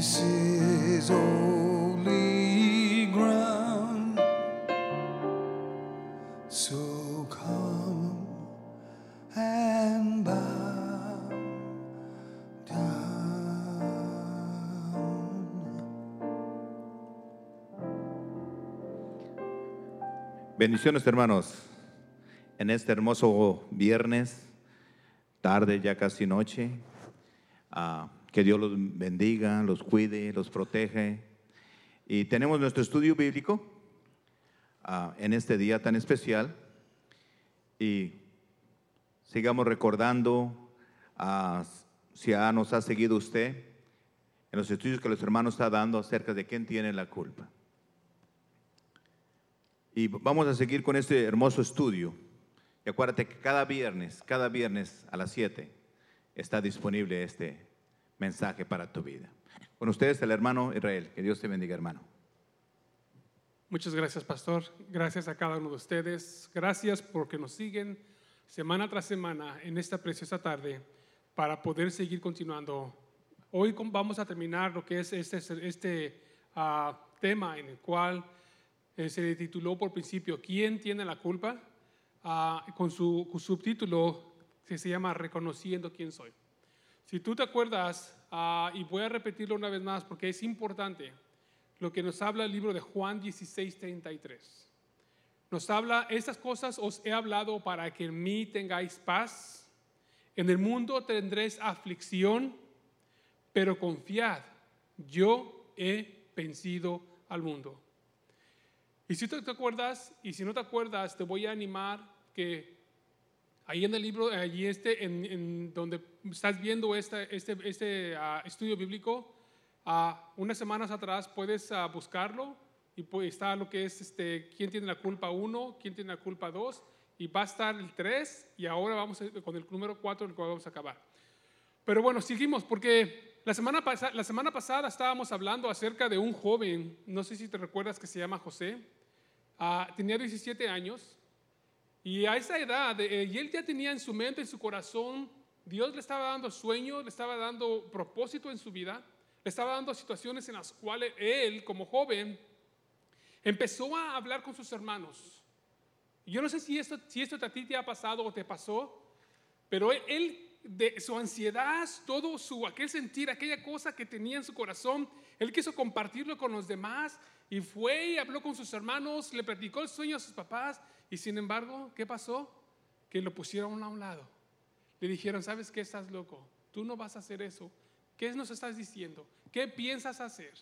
This is holy ground. So come and. Bendiciones hermanos, en este hermoso viernes, tarde ya casi noche, ah, que Dios los bendiga, los cuide, los protege. Y tenemos nuestro estudio bíblico ah, en este día tan especial y sigamos recordando, ah, si ya nos ha seguido usted, en los estudios que los hermanos están dando acerca de quién tiene la culpa. Y vamos a seguir con este hermoso estudio. Y acuérdate que cada viernes, cada viernes a las 7 está disponible este mensaje para tu vida. Con ustedes el hermano Israel. Que Dios te bendiga, hermano. Muchas gracias, pastor. Gracias a cada uno de ustedes. Gracias porque nos siguen semana tras semana en esta preciosa tarde para poder seguir continuando. Hoy vamos a terminar lo que es este, este ah, tema en el cual eh, se tituló por principio ¿Quién tiene la culpa? Ah, con su con subtítulo que se llama Reconociendo quién soy. Si tú te acuerdas, ah, y voy a repetirlo una vez más porque es importante, lo que nos habla el libro de Juan 16, 33. Nos habla, estas cosas os he hablado para que en mí tengáis paz. En el mundo tendréis aflicción, pero confiad, yo he vencido al mundo. Y si tú te acuerdas, y si no te acuerdas, te voy a animar que ahí en el libro, allí este, en, en donde estás viendo este, este, este ah, estudio bíblico, ah, unas semanas atrás puedes ah, buscarlo y pues está lo que es este, quién tiene la culpa 1, quién tiene la culpa 2, y va a estar el 3, y ahora vamos a- con el número 4, el cual vamos a acabar. Pero bueno, seguimos, porque la semana, pasa- la semana pasada estábamos hablando acerca de un joven, no sé si te recuerdas que se llama José, tenía 17 años, y a esa edad, eh, y él ya tenía en su mente, en su corazón, Dios le estaba dando sueños, le estaba dando propósito en su vida, le estaba dando situaciones en las cuales él, como joven, empezó a hablar con sus hermanos. Yo no sé si esto, si esto a ti te ha pasado o te pasó, pero él, él, de su ansiedad, todo su aquel sentir, aquella cosa que tenía en su corazón, él quiso compartirlo con los demás y fue y habló con sus hermanos, le platicó el sueño a sus papás y sin embargo, ¿qué pasó? Que lo pusieron a un lado. Le dijeron, ¿sabes qué? Estás loco. Tú no vas a hacer eso. ¿Qué nos estás diciendo? ¿Qué piensas hacer?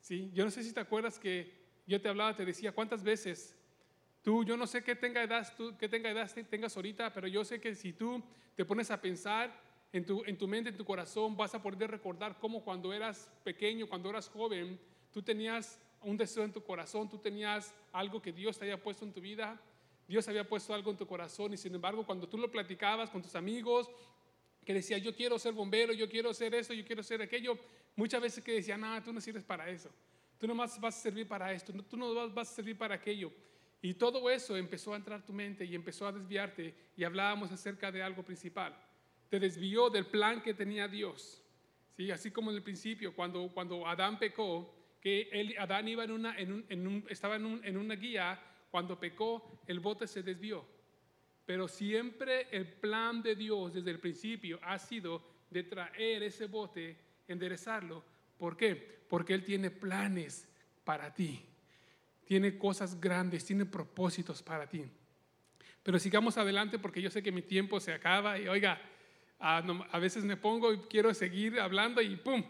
Sí, yo no sé si te acuerdas que yo te hablaba, te decía cuántas veces tú, yo no sé qué tenga edad, tú, qué tenga edad tengas ahorita, pero yo sé que si tú te pones a pensar en tu, en tu mente, en tu corazón, vas a poder recordar cómo cuando eras pequeño, cuando eras joven, tú tenías un deseo en tu corazón, tú tenías algo que Dios te había puesto en tu vida, Dios había puesto algo en tu corazón y sin embargo cuando tú lo platicabas con tus amigos, que decía yo quiero ser bombero, yo quiero ser esto, yo quiero ser aquello, muchas veces que decían, no, tú no sirves para eso, tú no más vas a servir para esto, tú no vas, a servir para aquello. Y todo eso empezó a entrar tu mente y empezó a desviarte y hablábamos acerca de algo principal. Te desvió del plan que tenía Dios. ¿Sí? Así como en el principio, cuando, cuando Adán pecó, que él, Adán iba en una, en en estaba en, un, en una guía, cuando pecó, el bote se desvió. Pero siempre el plan de Dios desde el principio ha sido de traer ese bote, enderezarlo. ¿Por qué? Porque Él tiene planes para ti tiene cosas grandes, tiene propósitos para ti. Pero sigamos adelante porque yo sé que mi tiempo se acaba y oiga, a, veces me pongo y quiero seguir hablando y ¡pum!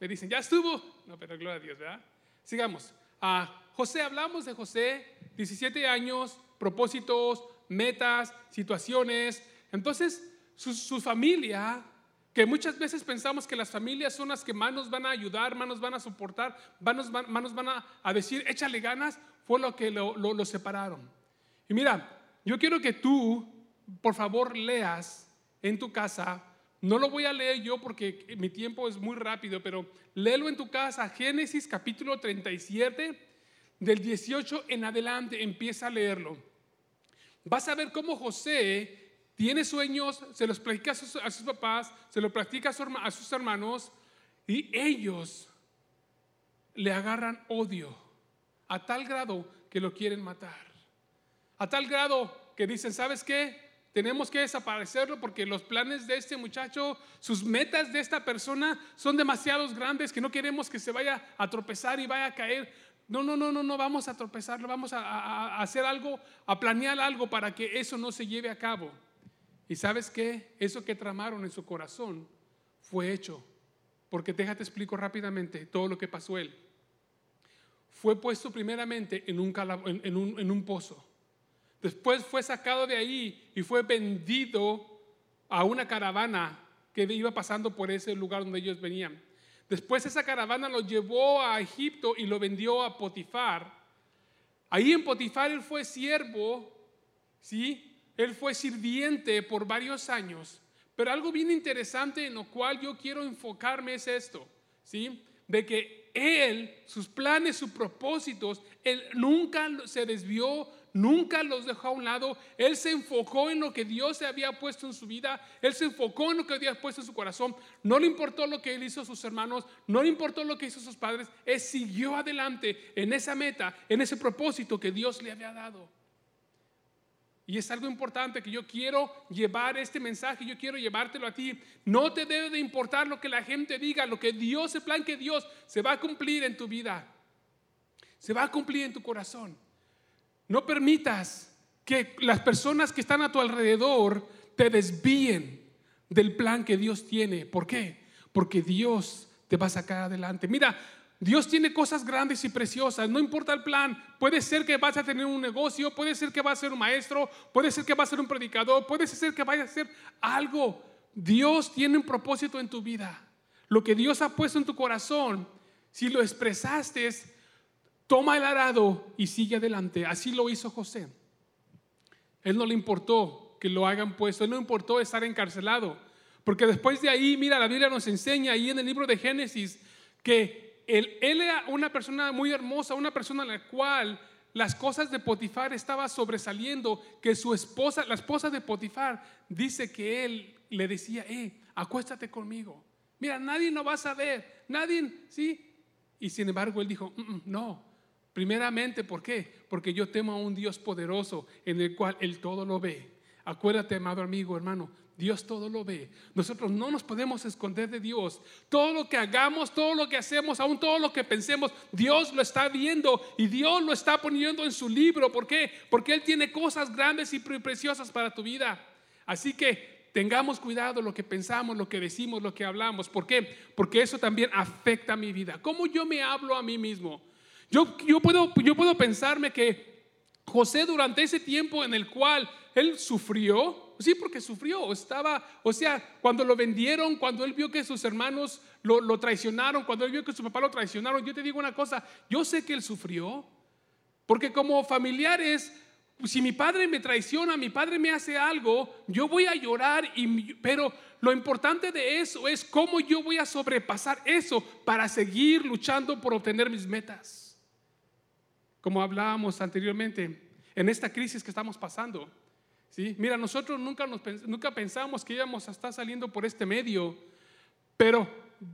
Me dicen, ya estuvo. No, pero gloria a Dios, ¿verdad? Sigamos. a José, hablamos de José, 17 años, propósitos, metas, situaciones. Entonces, su, familia que muchas veces pensamos que las familias son las que más nos van a ayudar, más nos van a soportar, más nos van, nos van a, decir, échale ganas, fue lo que lo, lo, separaron. Y mira, yo quiero que tú, por favor, leas en tu casa, no lo voy a leer yo porque mi tiempo es muy rápido, pero léelo en tu casa, Génesis capítulo 37, del 18 en adelante, empieza a leerlo. Vas a ver cómo José tiene sueños, se los platica a sus, papás, se los platica a, sus hermanos y ellos le agarran odio a tal grado que lo quieren matar. A tal grado que dicen, ¿sabes qué? Tenemos que desaparecerlo porque los planes de este muchacho, sus metas de esta persona son demasiados grandes que no queremos que se vaya a tropezar y vaya a caer. No, no, no, no, no vamos a tropezarlo, vamos a, hacer algo, a planear algo para que eso no se lleve a cabo. Y sabes qué? Eso que tramaron en su corazón fue hecho. Porque déjate explico rápidamente todo lo que pasó él. Fue puesto primeramente en un pozo. Después fue sacado de ahí y fue vendido a una caravana que iba pasando por ese lugar donde ellos venían. Después esa caravana lo llevó a Egipto y lo vendió a Potifar. Ahí en Potifar él fue siervo, ¿sí? Él fue sirviente por varios años, pero algo bien interesante en lo cual yo quiero enfocarme es esto, ¿sí? De que él, sus planes, sus propósitos, él nunca se desvió, nunca los dejó a un lado. Él se enfocó en lo que Dios se había puesto en su vida. Él se enfocó en lo que había puesto en su corazón. No le importó lo que él hizo a sus hermanos. No le importó lo que hizo a sus padres. Él siguió adelante en esa meta, en ese propósito que Dios le había dado. Y es algo importante que yo quiero llevar este mensaje, yo quiero llevártelo a ti. No te debe de importar lo que la gente diga, lo que Dios, el plan que Dios se va a cumplir en tu vida. Se va a cumplir en tu corazón. No permitas que las personas que están a tu alrededor te desvíen del plan que Dios tiene. ¿Por qué? Porque Dios te va a sacar adelante. Mira, Dios tiene cosas grandes y preciosas, no importa el plan. Puede ser que vas a tener un negocio, puede ser que vas a ser un maestro, puede ser que vas a ser un predicador, puede ser que vaya a ser algo. Dios tiene un propósito en tu vida. Lo que Dios ha puesto en tu corazón, si lo expresaste, toma el arado y sigue adelante. Así lo hizo José. Él no le importó que lo hagan puesto, él no importó estar encarcelado. Porque después de ahí, mira, la Biblia nos enseña ahí en el libro de Génesis que él, era una persona muy hermosa, una persona a la cual las cosas de Potifar estaba sobresaliendo, que su esposa, la esposa de Potifar, dice que él le decía, eh, acuéstate conmigo. Mira, nadie no va a saber, nadie, ¿sí? Y sin embargo él dijo, mm, mm, no, primeramente, ¿por qué? Porque yo temo a un Dios poderoso en el cual él todo lo ve. Acuérdate, amado amigo, hermano, Dios todo lo ve. Nosotros no nos podemos esconder de Dios. Todo lo que hagamos, todo lo que hacemos, aún todo lo que pensemos, Dios lo está viendo y Dios lo está poniendo en su libro. ¿Por qué? Porque Él tiene cosas grandes y preciosas para tu vida. Así que tengamos cuidado lo que pensamos, lo que decimos, lo que hablamos. ¿Por qué? Porque eso también afecta a mi vida. ¿Cómo yo me hablo a mí mismo? Yo, puedo, yo puedo pensarme que José durante ese tiempo en el cual él sufrió, Sí, porque sufrió. Estaba, o sea, cuando lo vendieron, cuando él vio que sus hermanos lo, lo traicionaron, cuando él vio que su papá lo traicionaron, yo te digo una cosa, yo sé que él sufrió. Porque como familiares, si mi padre me traiciona, mi padre me hace algo, yo voy a llorar, y, pero lo importante de eso es cómo yo voy a sobrepasar eso para seguir luchando por obtener mis metas. Como hablábamos anteriormente, en esta crisis que estamos pasando. ¿sí? Mira, nosotros nunca, nos, nunca pensamos que íbamos a estar saliendo por este medio, pero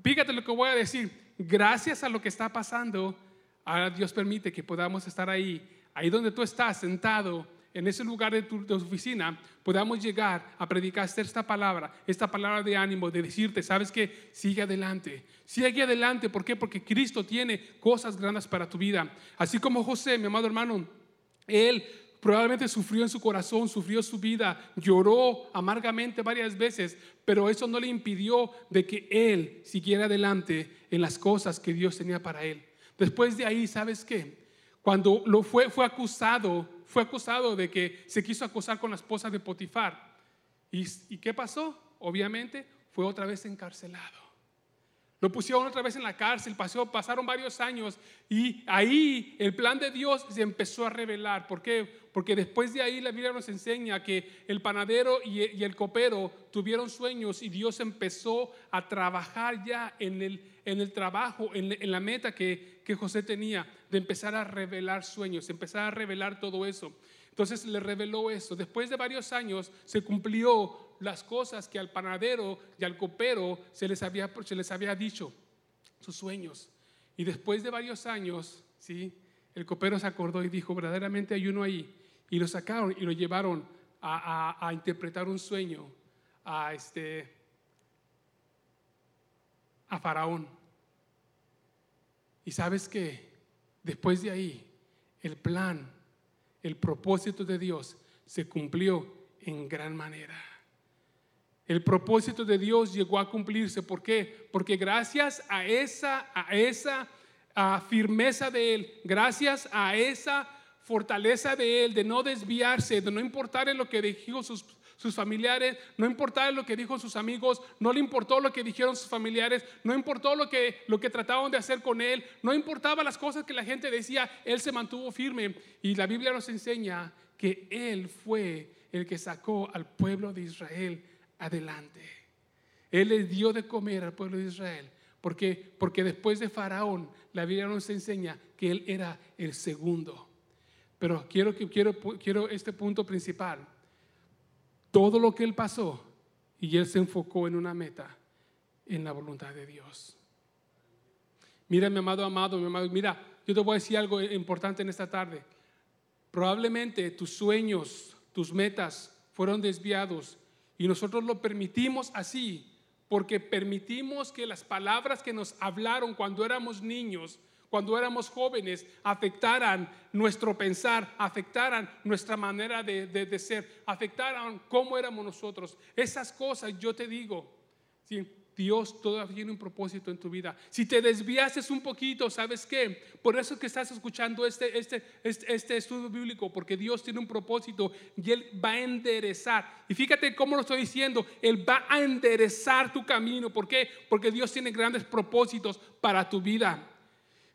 fíjate lo que voy a decir. Gracias a lo que está pasando, ahora Dios permite que podamos estar ahí, ahí donde tú estás sentado, en ese lugar de tu, oficina, podamos llegar a predicar esta palabra, esta palabra de ánimo, de decirte, sabes que sigue adelante, sigue adelante. ¿Por qué? Porque Cristo tiene cosas grandes para tu vida. Así como José, mi amado hermano, él probablemente sufrió en su corazón, sufrió su vida, lloró amargamente varias veces, pero eso no le impidió de que él siguiera adelante en las cosas que Dios tenía para él. Después de ahí, ¿sabes qué? Cuando lo fue, fue acusado, fue acusado de que se quiso acosar con la esposa de Potifar. ¿Y, y qué pasó? Obviamente fue otra vez encarcelado. Lo pusieron otra vez en la cárcel, pasó, pasaron varios años y ahí el plan de Dios se empezó a revelar. ¿Por qué? Porque después de ahí la Biblia nos enseña que el panadero y, el copero tuvieron sueños y Dios empezó a trabajar ya en el, en el trabajo, en, en la meta que, que José tenía, de empezar a revelar sueños, empezar a revelar todo eso. Entonces le reveló eso. Después de varios años se cumplió las cosas que al panadero y al copero se les había, se les había dicho, sus sueños. Y después de varios años, ¿sí? el copero se acordó y dijo, verdaderamente hay uno ahí. Y lo sacaron y lo llevaron a, a- a interpretar un sueño a, este, a Faraón. Y sabes que después de ahí, el plan, el propósito de Dios se cumplió en gran manera. El propósito de Dios llegó a cumplirse. ¿Por qué? Porque gracias a esa, a esa firmeza de Él, gracias a esa fortaleza de Él, de no desviarse, de no importar lo que dijo sus, sus familiares, no importar lo que dijo sus amigos, no le importó lo que dijeron sus familiares, no importó lo que, lo que trataban de hacer con Él, no importaba las cosas que la gente decía, Él se mantuvo firme. Y la Biblia nos enseña que Él fue el que sacó al pueblo de Israel adelante. Él les dio de comer al pueblo de Israel. ¿Por qué? Porque después de Faraón, la Biblia nos enseña que él era el segundo. Pero quiero, quiero, quiero este punto principal. Todo lo que él pasó y él se enfocó en una meta, en la voluntad de Dios. Mira, mi amado, amado, mi amado, mira, yo te voy a decir algo importante en esta tarde. Probablemente tus sueños, tus metas fueron desviados y nosotros lo permitimos así porque permitimos que las palabras que nos hablaron cuando éramos niños, cuando éramos jóvenes, afectaran nuestro pensar, afectaran nuestra manera de, de- ser, afectaran cómo éramos nosotros. Esas cosas yo te digo, ¿sí? Dios todavía tiene un propósito en tu vida. Si te desviases un poquito, ¿sabes qué? Por eso es que estás escuchando este, este, este, este estudio bíblico, porque Dios tiene un propósito y Él va a enderezar. Y fíjate cómo lo estoy diciendo, Él va a enderezar tu camino. ¿Por qué? Porque Dios tiene grandes propósitos para tu vida.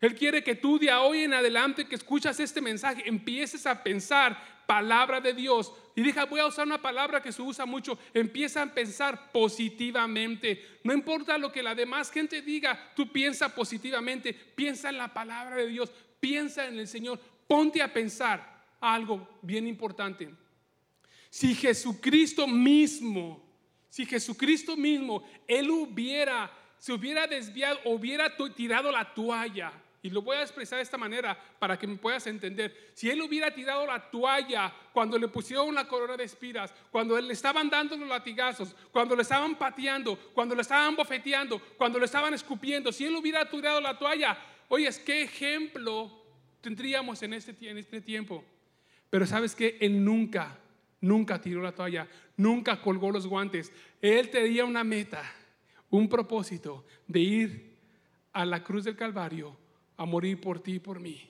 Él quiere que tú de hoy en adelante que escuchas este mensaje empieces a pensar palabra de Dios. Y deja, voy a usar una palabra que se usa mucho. Empieza a pensar positivamente. No importa lo que la demás gente diga, tú piensa positivamente. Piensa en la palabra de Dios. Piensa en el Señor. Ponte a pensar algo bien importante. Si Jesucristo mismo, si Jesucristo mismo, Él hubiera, se hubiera desviado, hubiera tirado la toalla, y lo voy a expresar de esta manera para que me puedas entender, si Él hubiera tirado la toalla cuando le pusieron la corona de espiras, cuando le estaban dando los latigazos, cuando le estaban pateando, cuando le estaban bofeteando, cuando le estaban escupiendo, si Él hubiera tirado la toalla, oye, ¿qué ejemplo tendríamos en este, en este tiempo? Pero sabes que Él nunca, nunca tiró la toalla, nunca colgó los guantes. Él tenía una meta, un propósito de ir a la cruz del Calvario a morir por ti y por mí.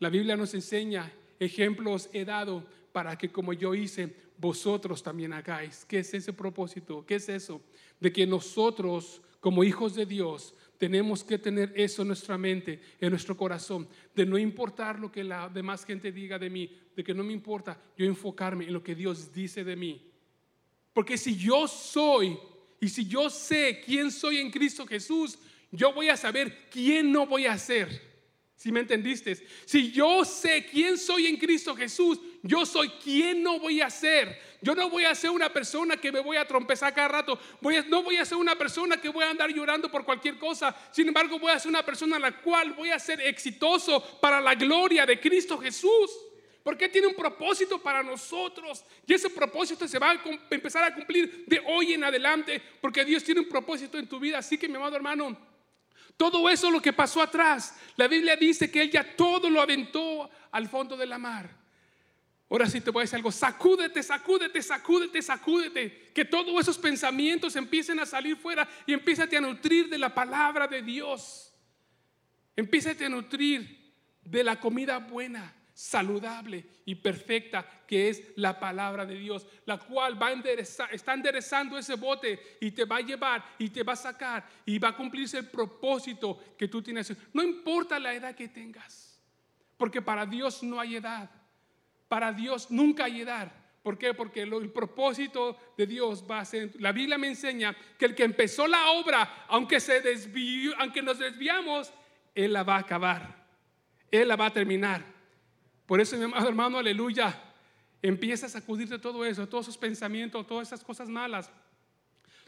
La Biblia nos enseña ejemplos he dado para que como yo hice, vosotros también hagáis. ¿Qué es ese propósito? ¿Qué es eso? De que nosotros, como hijos de Dios, tenemos que tener eso en nuestra mente, en nuestro corazón, de no importar lo que la demás gente diga de mí, de que no me importa yo enfocarme en lo que Dios dice de mí. Porque si yo soy y si yo sé quién soy en Cristo Jesús, yo voy a saber quién no voy a ser. Si me entendiste? Si yo sé quién soy en Cristo Jesús, yo soy quién no voy a ser. Yo no voy a ser una persona que me voy a trompezar cada rato. Voy no voy a ser una persona que voy a andar llorando por cualquier cosa. Sin embargo, voy a ser una persona a la cual voy a ser exitoso para la gloria de Cristo Jesús. Porque tiene un propósito para nosotros. Y ese propósito se va a empezar a cumplir de hoy en adelante. Porque Dios tiene un propósito en tu vida. Así que, mi amado hermano, todo eso lo que pasó atrás, la Biblia dice que ella todo lo aventó al fondo de la mar. Ahora sí te voy a decir algo, sacúdete, sacúdete, sacúdete, sacúdete. Que todos esos pensamientos empiecen a salir fuera y empiezate a nutrir de la palabra de Dios. Empiezate a nutrir de la comida buena saludable y perfecta que es la palabra de Dios, la cual va a enderezar, está enderezando ese bote y te va a llevar y te va a sacar y va a cumplirse el propósito que tú tienes. No importa la edad que tengas, porque para Dios no hay edad, para Dios nunca hay edad. ¿Por qué? Porque el propósito de Dios va a ser. La Biblia me enseña que el que empezó la obra, aunque se desvió, aunque nos desviamos, él la va a acabar. Él la va a terminar. Por eso, mi amado hermano, aleluya, empieza a sacudirte todo eso, todos esos pensamientos, todas esas cosas malas,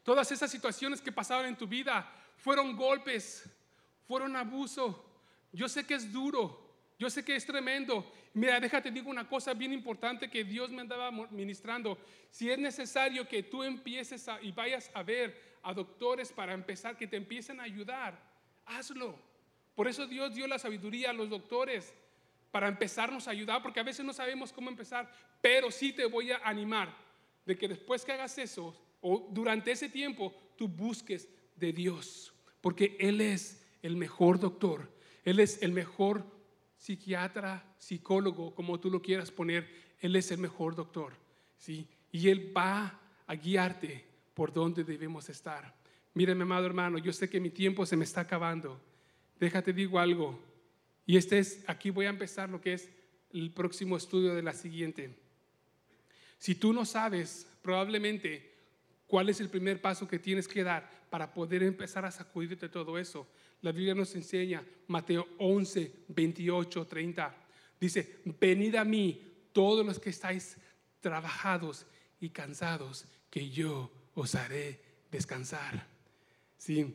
todas esas situaciones que pasaron en tu vida, fueron golpes, fueron abuso. Yo sé que es duro, yo sé que es tremendo. Mira, déjate digo una cosa bien importante que Dios me andaba ministrando. Si es necesario que tú empieces y vayas a ver a doctores para empezar, que te empiecen a ayudar, hazlo. Por eso Dios dio la sabiduría a los doctores para empezarnos a ayudar, porque a veces no sabemos cómo empezar, pero sí te voy a animar de que después que hagas eso, o durante ese tiempo, tú busques de Dios, porque Él es el mejor doctor, Él es el mejor psiquiatra, psicólogo, como tú lo quieras poner, Él es el mejor doctor, ¿sí? Y Él va a guiarte por donde debemos estar. Mírame, amado hermano, yo sé que mi tiempo se me está acabando. Déjate digo algo, y este es, aquí voy a empezar lo que es el próximo estudio de la siguiente. Si tú no sabes probablemente cuál es el primer paso que tienes que dar para poder empezar a sacudirte todo eso, la Biblia nos enseña, Mateo 11, 28, 30, dice, venid a mí todos los que estáis trabajados y cansados, que yo os haré descansar. ¿Sí?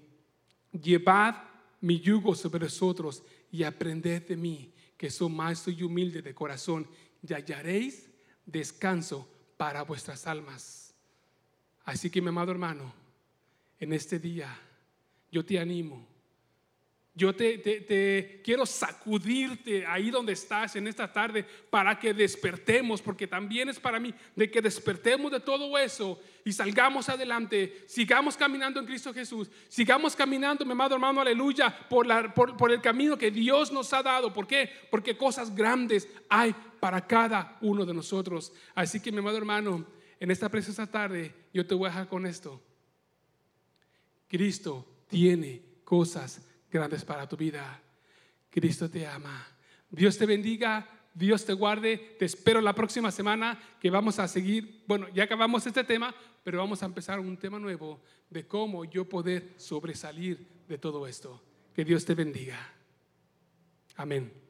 Llevad mi yugo sobre vosotros y aprended de mí, que soy más y humilde de corazón, y hallaréis descanso para vuestras almas. Así que mi amado hermano, en este día yo te animo yo te, quiero sacudirte ahí donde estás en esta tarde para que despertemos, porque también es para mí de que despertemos de todo eso y salgamos adelante, sigamos caminando en Cristo Jesús, sigamos caminando, mi amado hermano, aleluya, por, el camino que Dios nos ha dado. ¿Por qué? Porque cosas grandes hay para cada uno de nosotros. Así que, mi amado hermano, en esta preciosa tarde, yo te voy a dejar con esto. Cristo tiene cosas grandes para tu vida. Cristo te ama. Dios te bendiga, Dios te guarde. Te espero la próxima semana que vamos a seguir. Bueno, ya acabamos este tema, pero vamos a empezar un tema nuevo de cómo yo poder sobresalir de todo esto. Que Dios te bendiga. Amén.